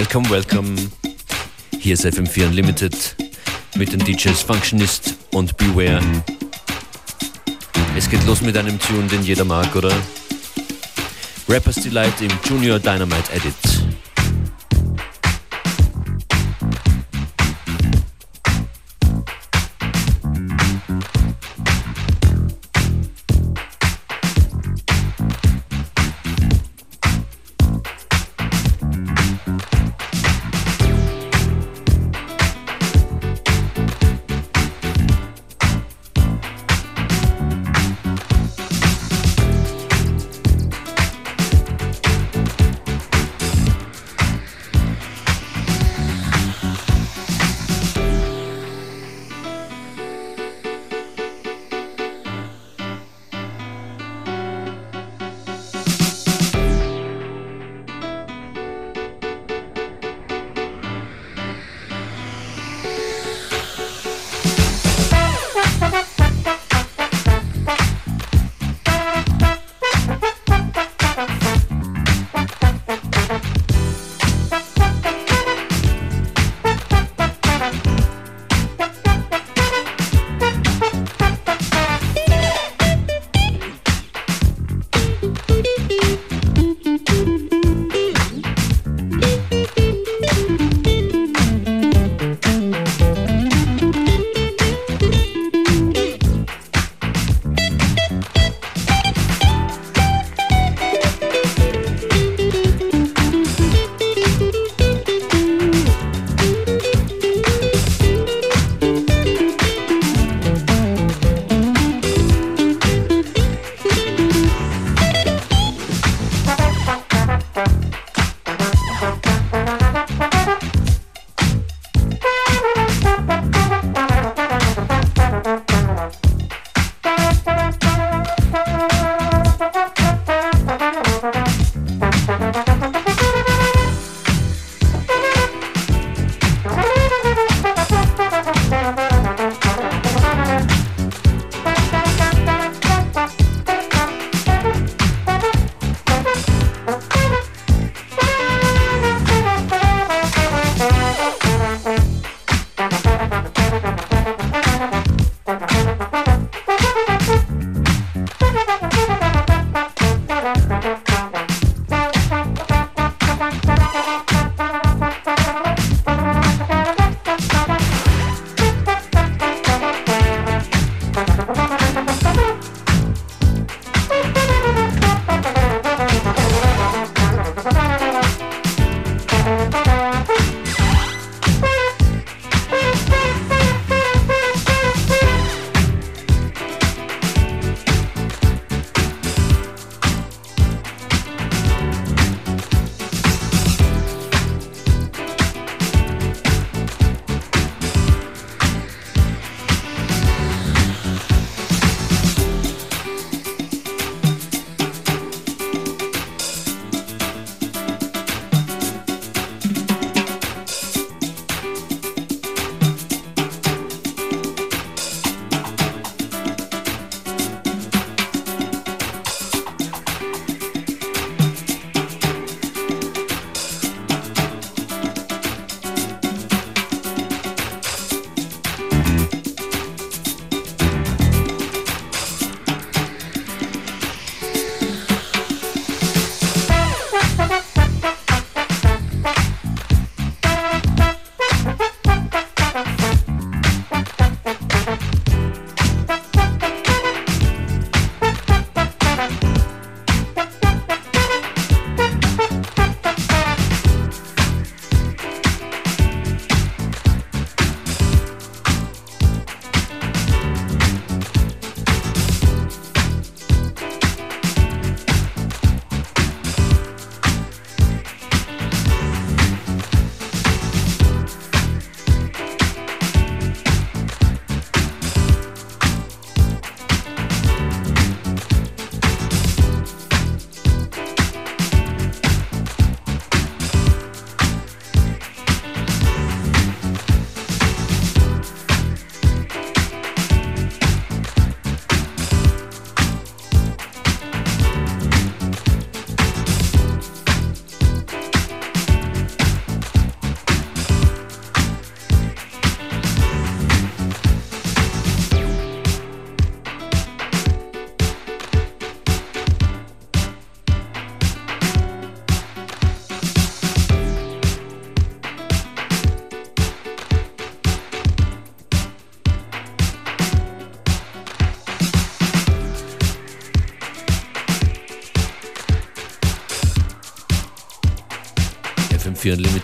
Welcome, welcome. Hier ist FM4 Unlimited mit den DJs Functionist und Beware. Es geht los mit einem Tune, den jeder mag, oder? Rappers Delight im Junior Dynamite Edit.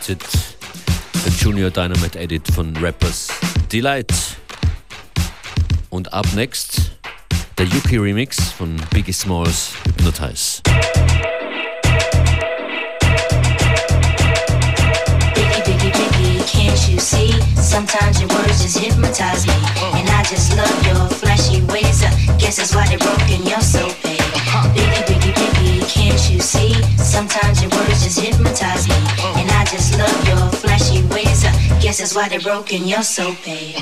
FM4 Unlimited, der Junior Dynamite Edit von Rappers Delight. Und ab next der Yuki Remix von Biggie Smalls Hypnotize. Can't you see? Sometimes your words just hypnotize me. And I just love your flashy ways. I guess that's why they're broken, you're so paid. Biggie, Biggie, Biggie, can't you see? Sometimes your words just hypnotize me. I guess that's why they're broken, you're so paid.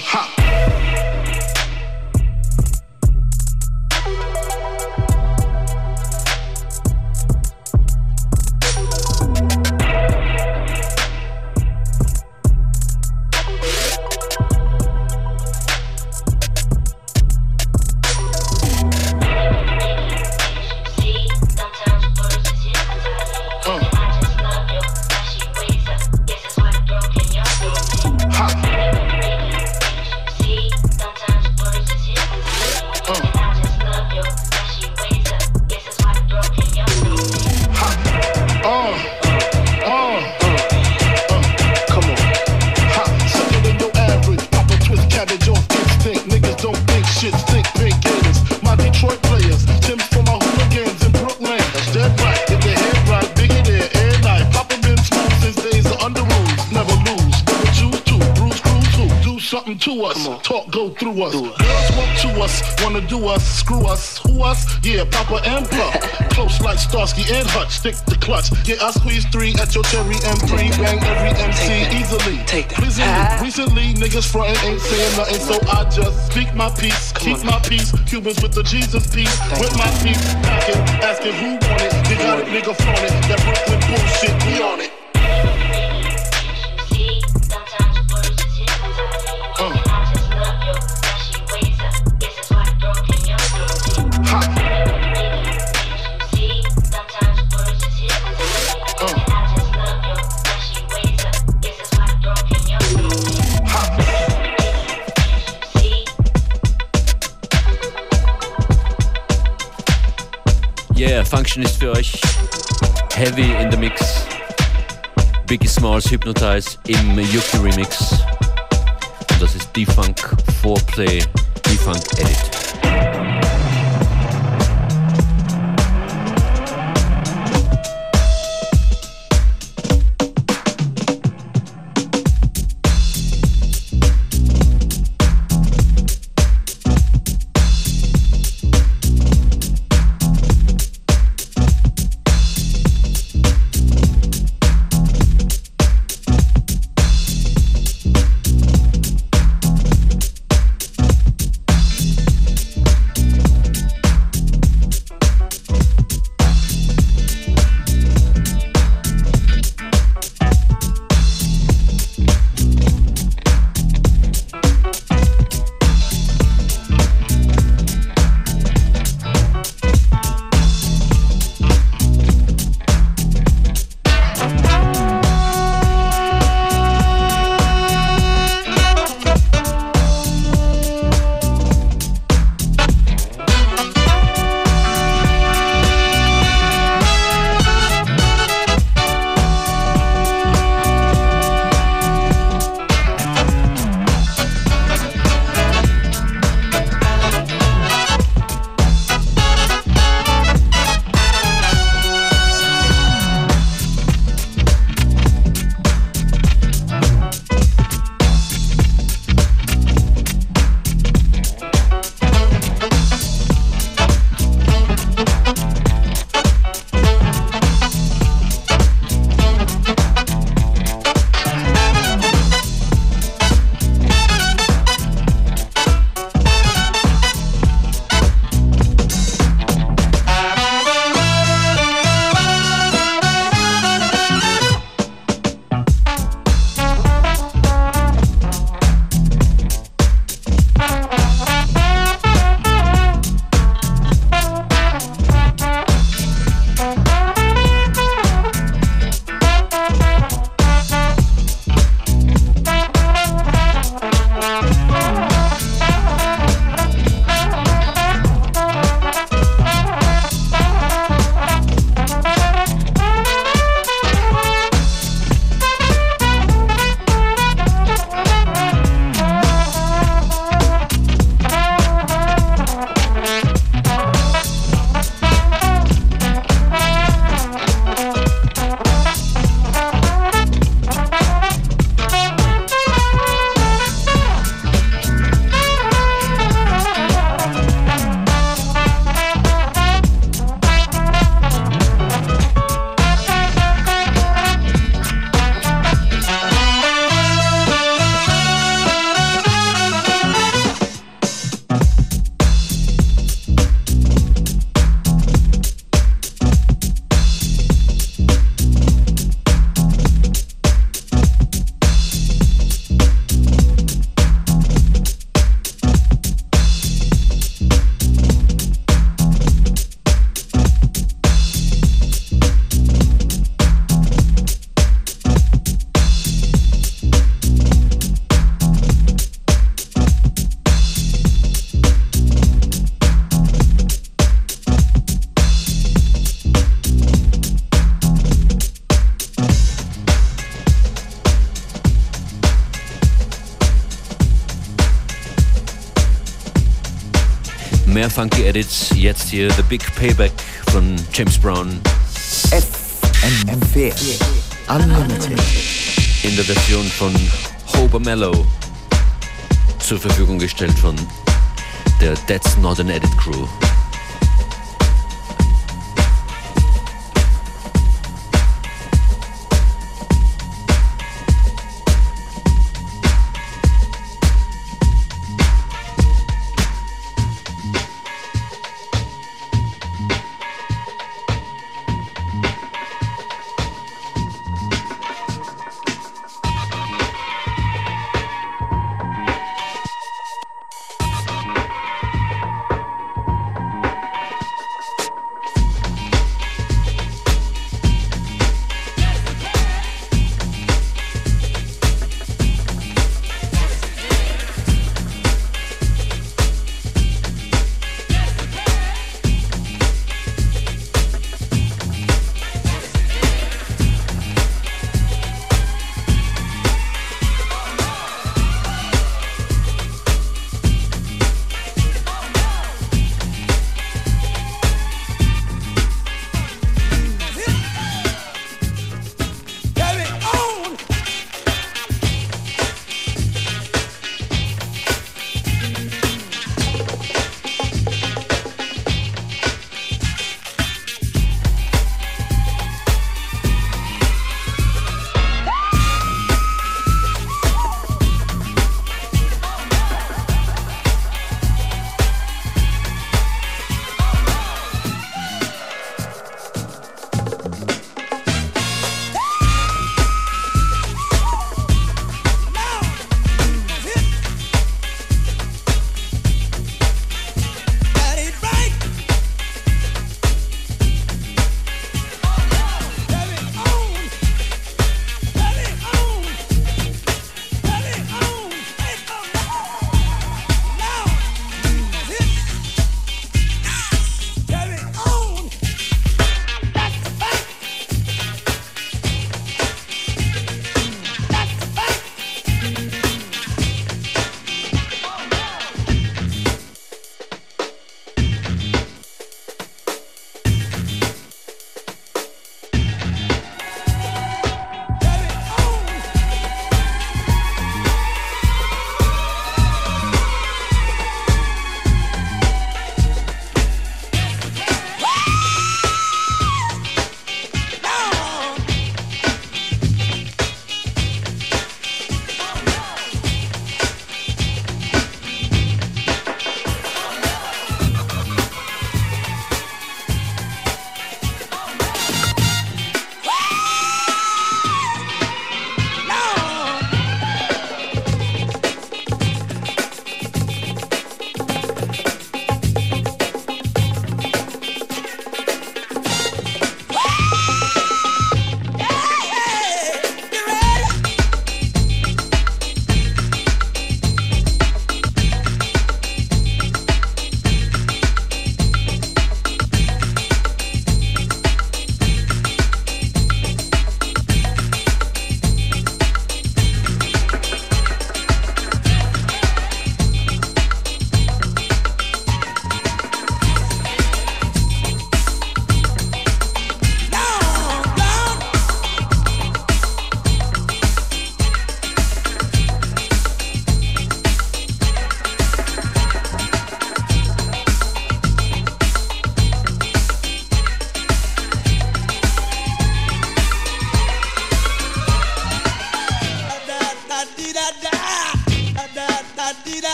Yeah, Papa and Puff. Close like Starsky and Hutch. Stick the clutch. Yeah, I squeeze three at your cherry M3. Bang every MC Take easily. Take that. Recently, ah. recently, niggas frontin' ain't saying nothing, so I just speak my peace. Come keep on. my peace. Cubans with the Jesus peace. Thank with my peace. Packing, asking who want it. They got it, nigga flaunt it. That Brooklyn bullshit, we on it. Function ist für euch Heavy in the Mix. Biggie Smalls Hypnotize im Yuki Remix. Und das ist D-Funk 4Play, D-Funk Edit. Mehr funky Edits, jetzt hier The Big Payback von James Brown. FM4 Unlimited. In der Version von Hober Mellow. Zur Verfügung gestellt von der That's Not an Edit Crew.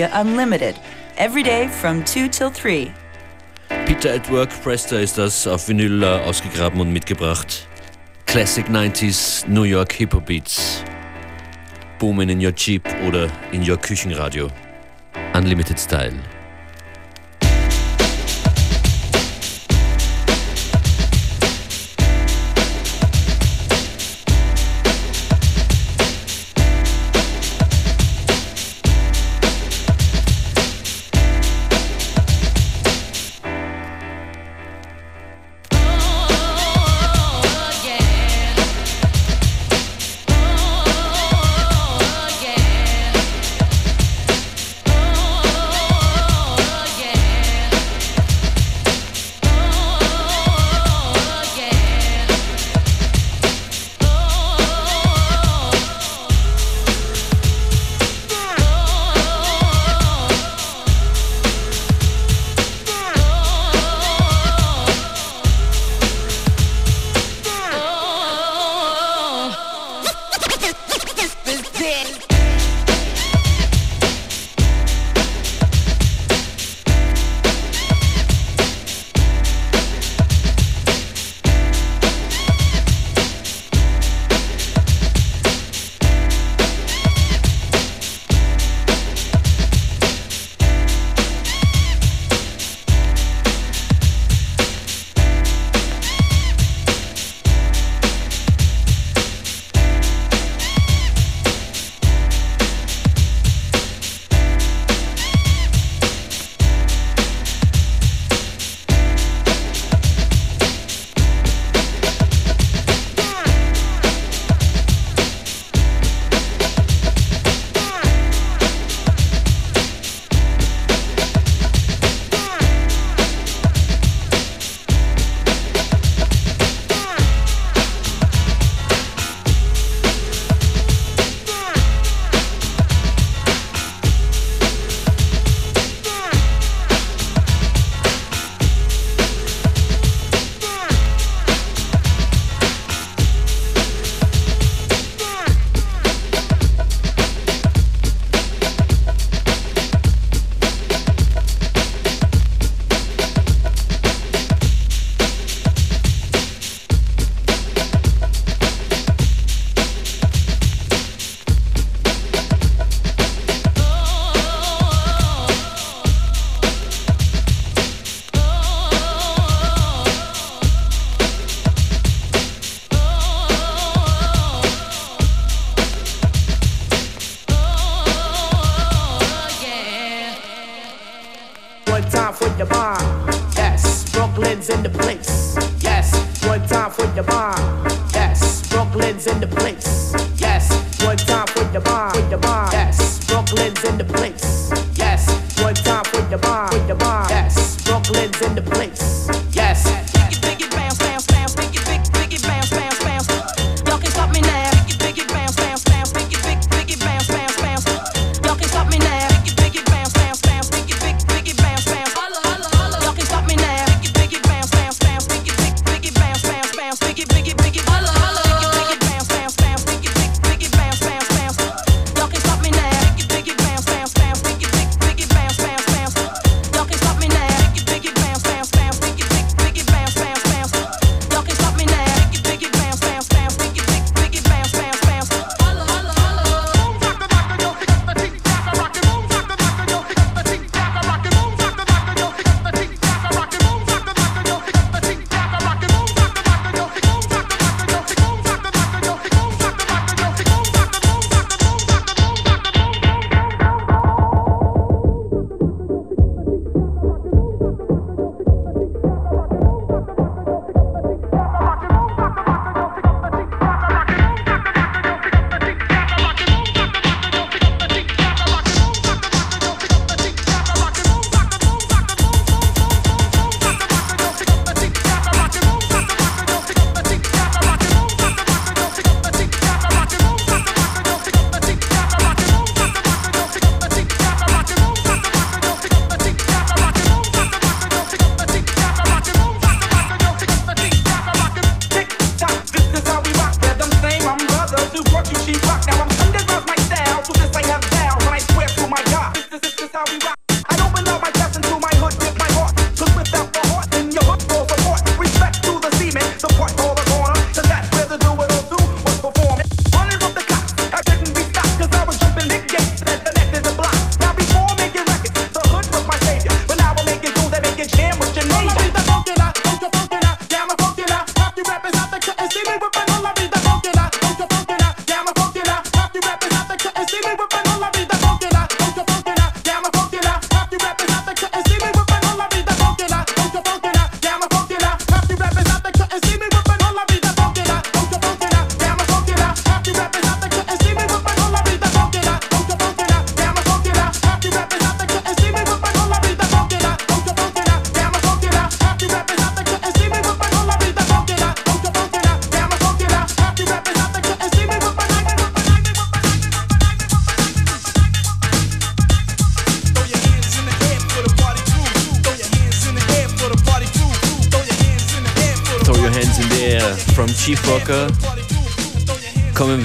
FM4 Unlimited, every day from 2 till 3. Peter at Work Presta ist das auf Vinyl äh, ausgegraben und mitgebracht. Classic 90s New York Hip-Hop Beats. Boomen in your Jeep oder in your Küchenradio. Unlimited Style.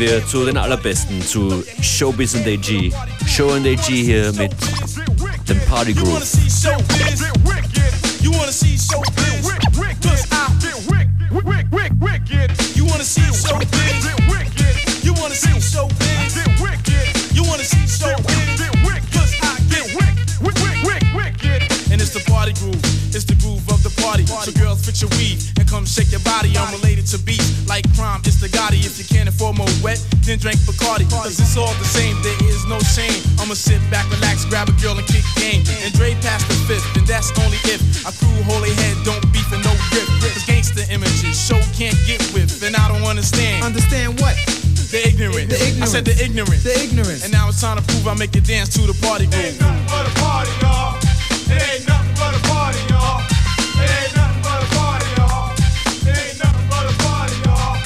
Wir zu den allerbesten, zu Showbiz and AG. Show and AG hier mit dem Party Groove. Ignorant. The ignorant. I said the ignorant. The ignorance. And now it's time to prove I make you dance to the party groove. Ain't nothing but a party, y'all. It ain't nothing but a party, y'all. It ain't nothing but a party, y'all. It ain't nothing but a party, y'all.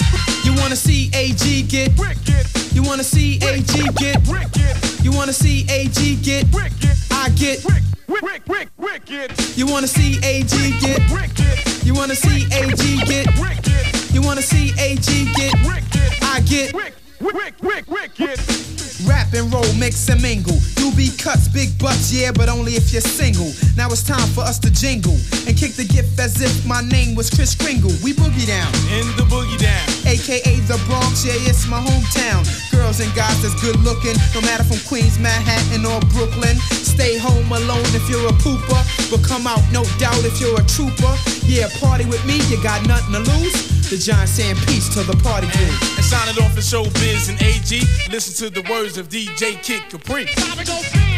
You wanna see AG get? wicked? You wanna see AG get? wicked? You wanna see AG get? wicked? I get. wicked. You wanna see AG get? wicked? You wanna see AG get? wicked? You wanna see AG get? wicked? I get wick, wick, wicked. Rap and roll, mix and mingle. You be cuts, big butts, yeah, but only if you're single. Now it's time for us to jingle and kick the gift as if my name was Kris Kringle. We boogie down, In the boogie down. aka the Bronx, yeah, it's my hometown. Girls and guys that's good looking, no matter from Queens, Manhattan, or Brooklyn. Stay home alone if you're a pooper, but come out, no doubt, if you're a trooper. Yeah, party with me, you got nothing to lose. The giant saying peace to the party crew. And sign it off for showbiz and AG. Listen to the words of DJ Kid Capri.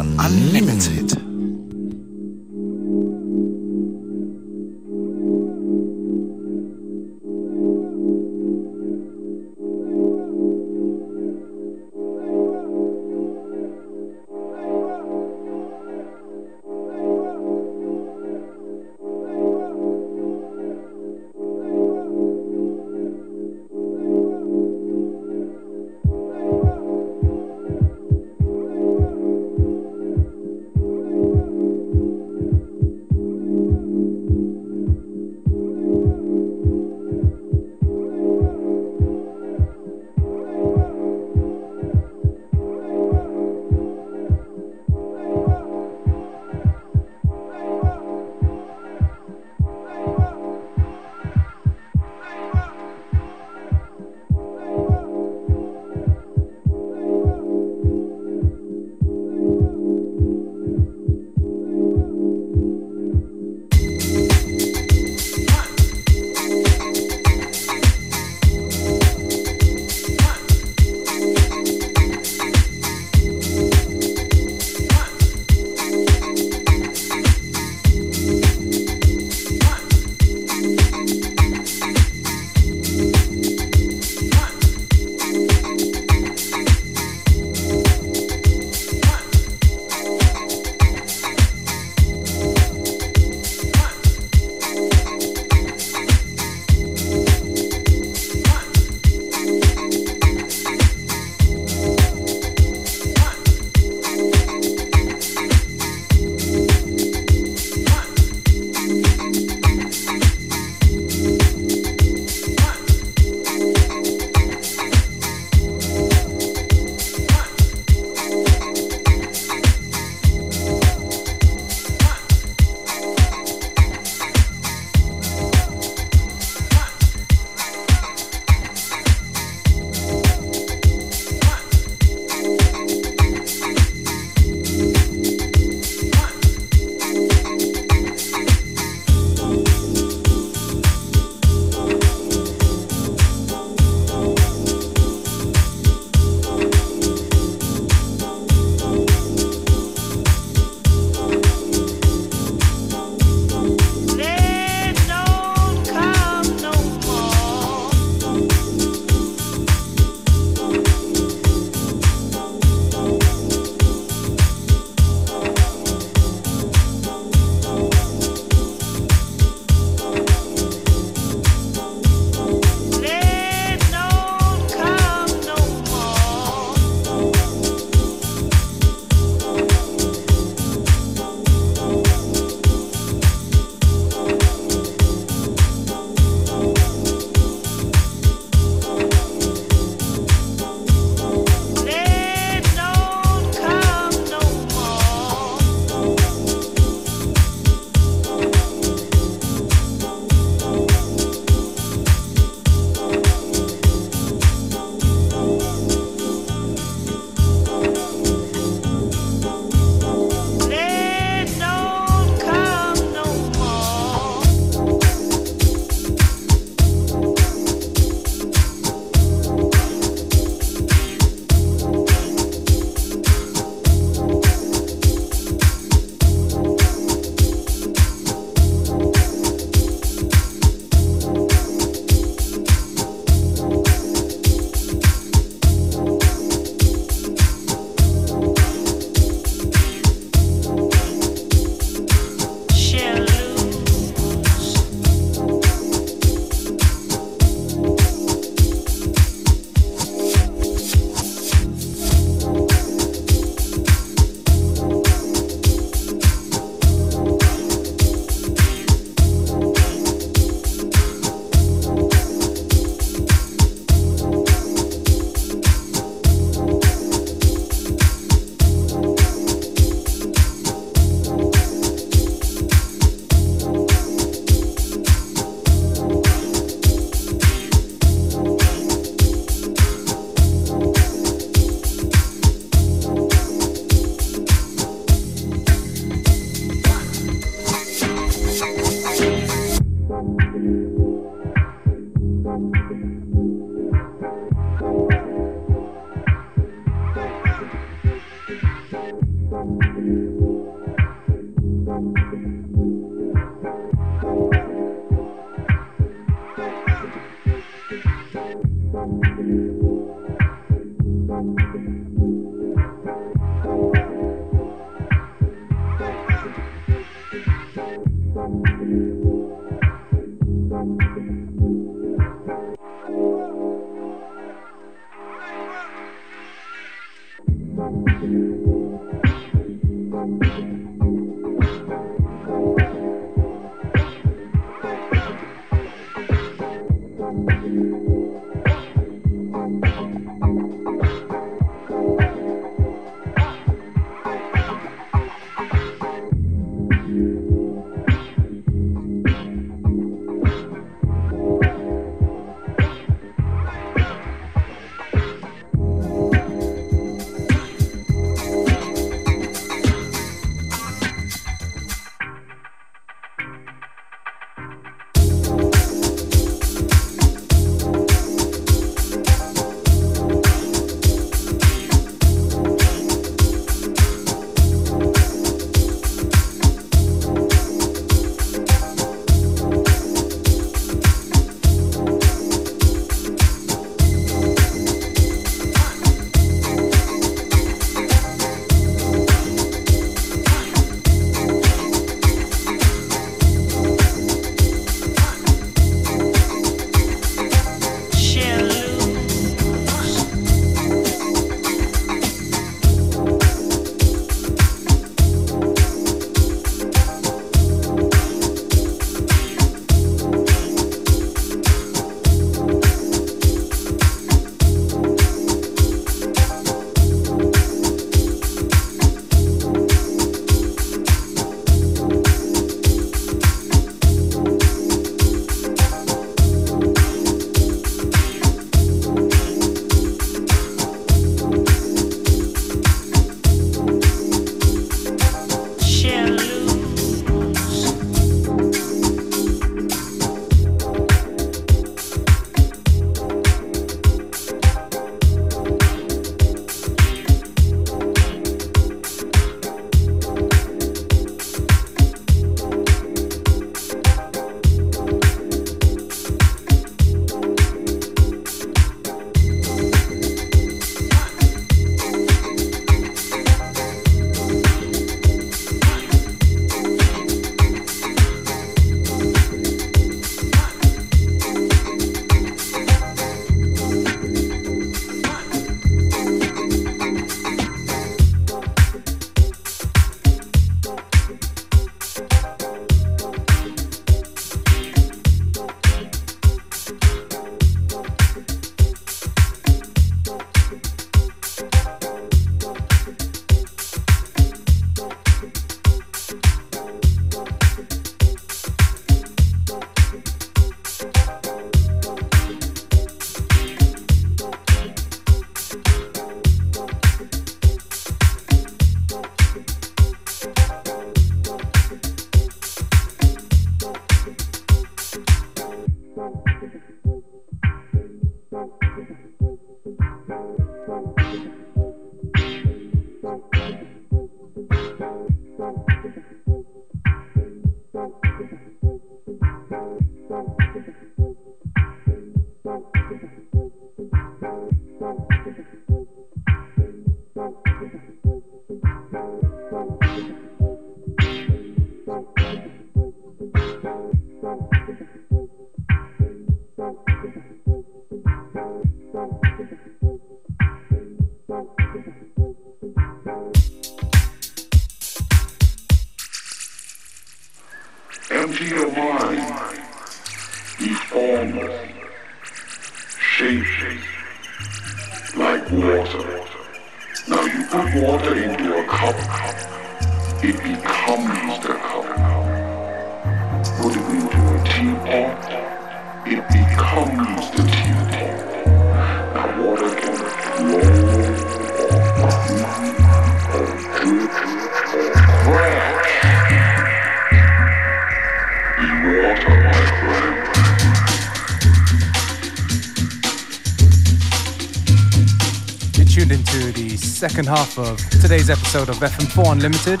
Second half of today's episode of FM4 Unlimited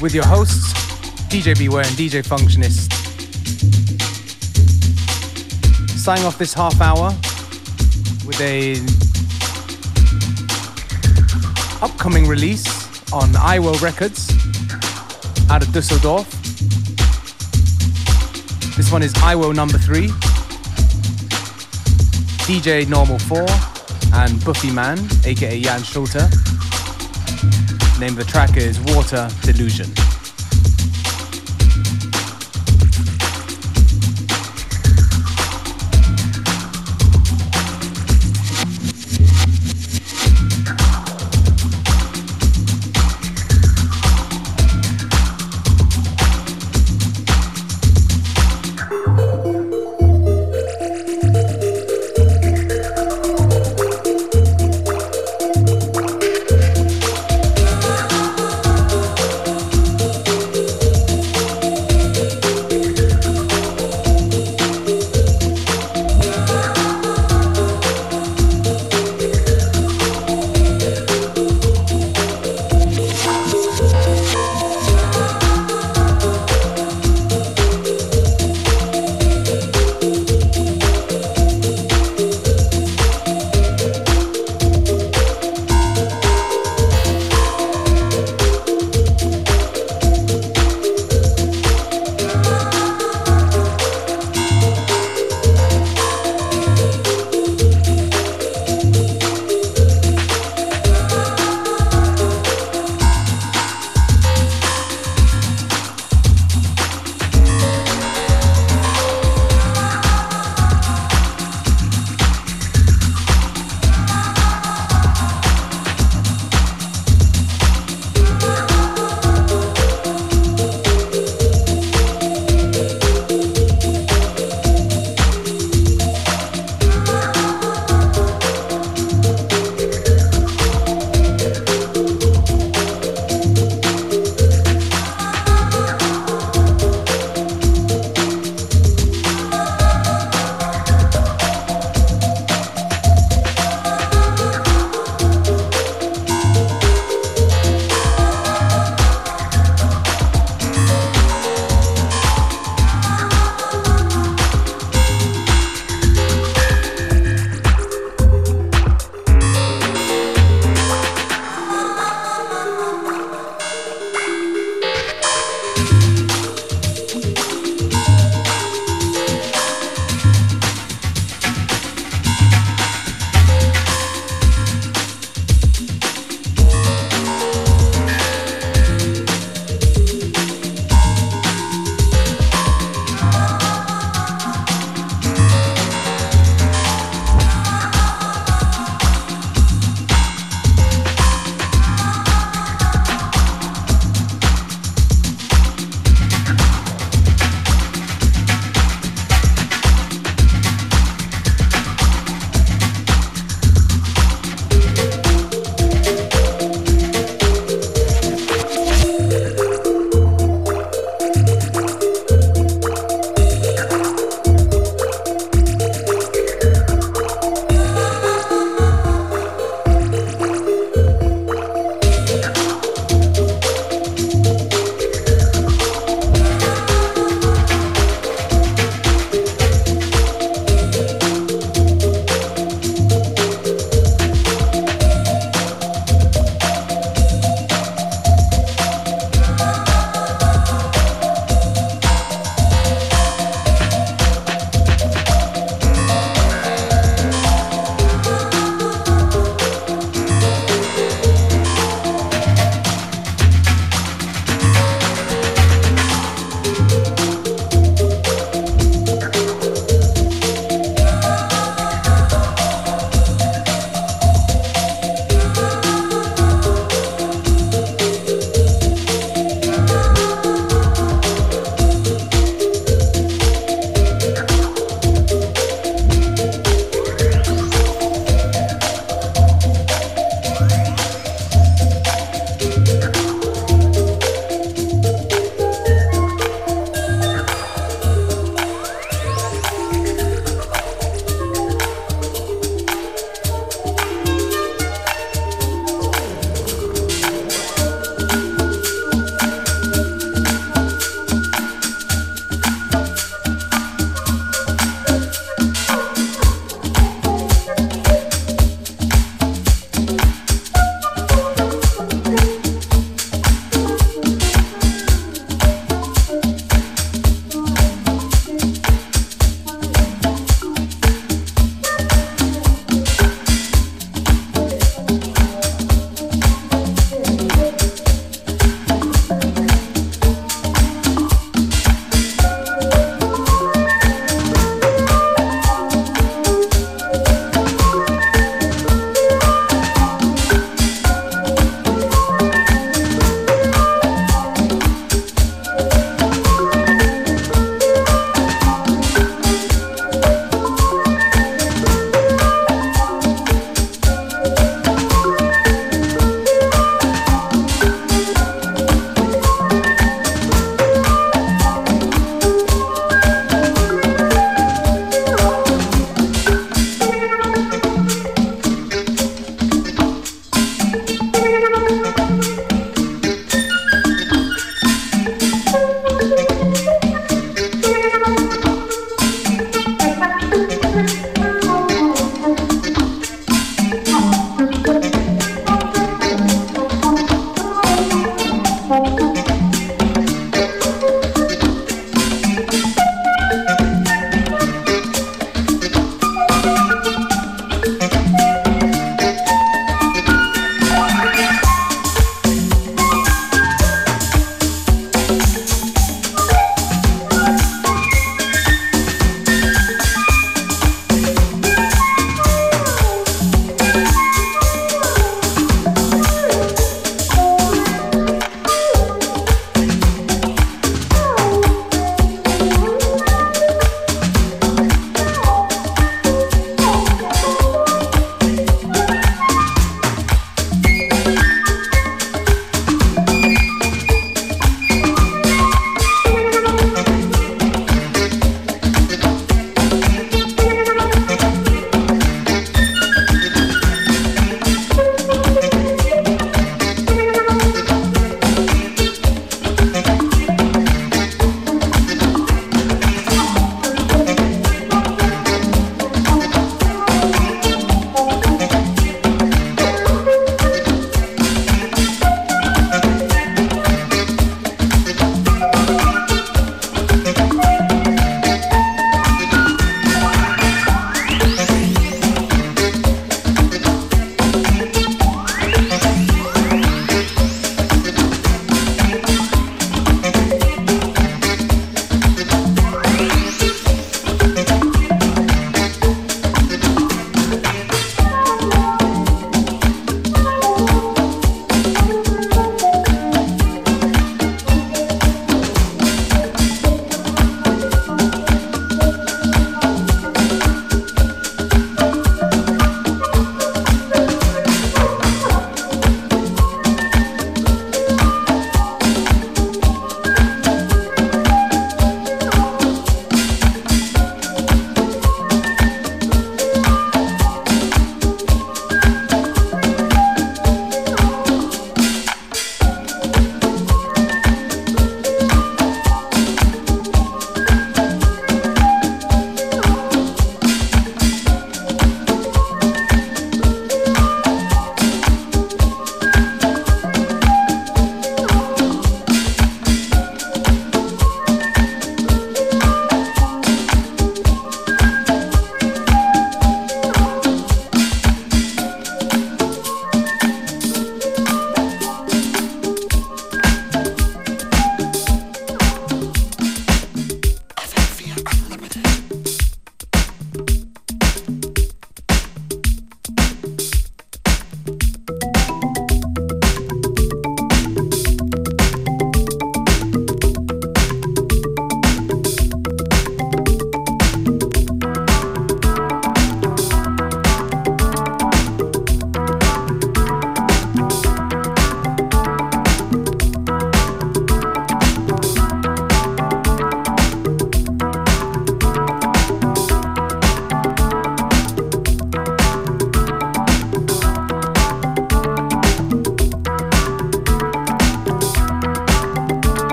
with your hosts, DJ Beware and DJ Functionist. Signing off this half hour with a upcoming release on Iwo Records out of Dusseldorf. This one is Iwo number three. DJ Normal 4 and Bufiman, aka Jan Schulte. Name of the track is Water Delusion.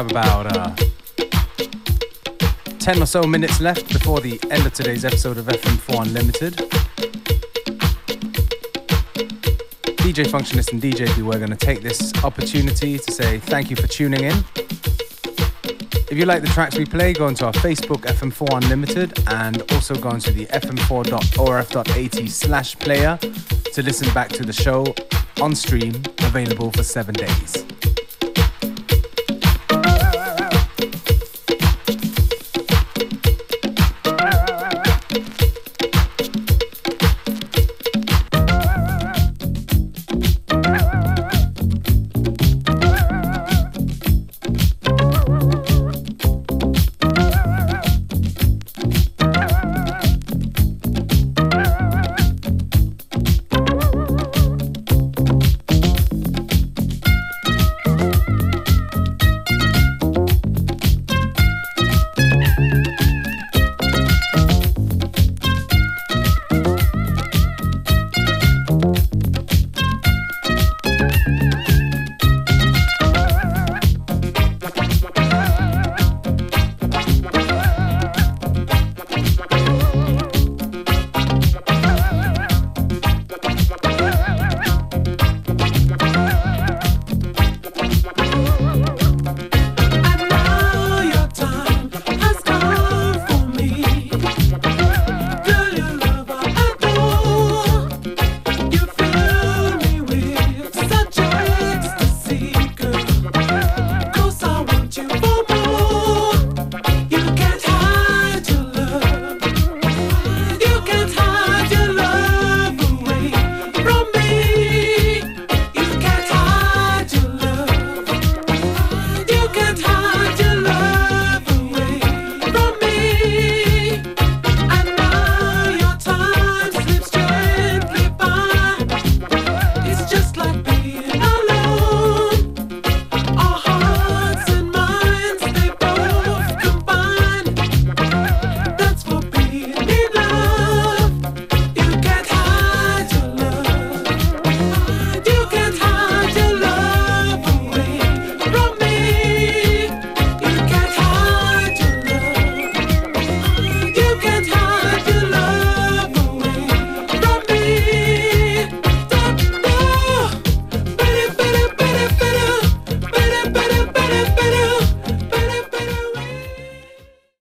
Have about uh, 10 or so minutes left before the end of today's episode of FM4 Unlimited. DJ Functionist and DJ we're going to take this opportunity to say thank you for tuning in. If you like the tracks we play, go onto our Facebook FM4 Unlimited and also go onto the fm4.orf.at slash player to listen back to the show on stream, available for seven days.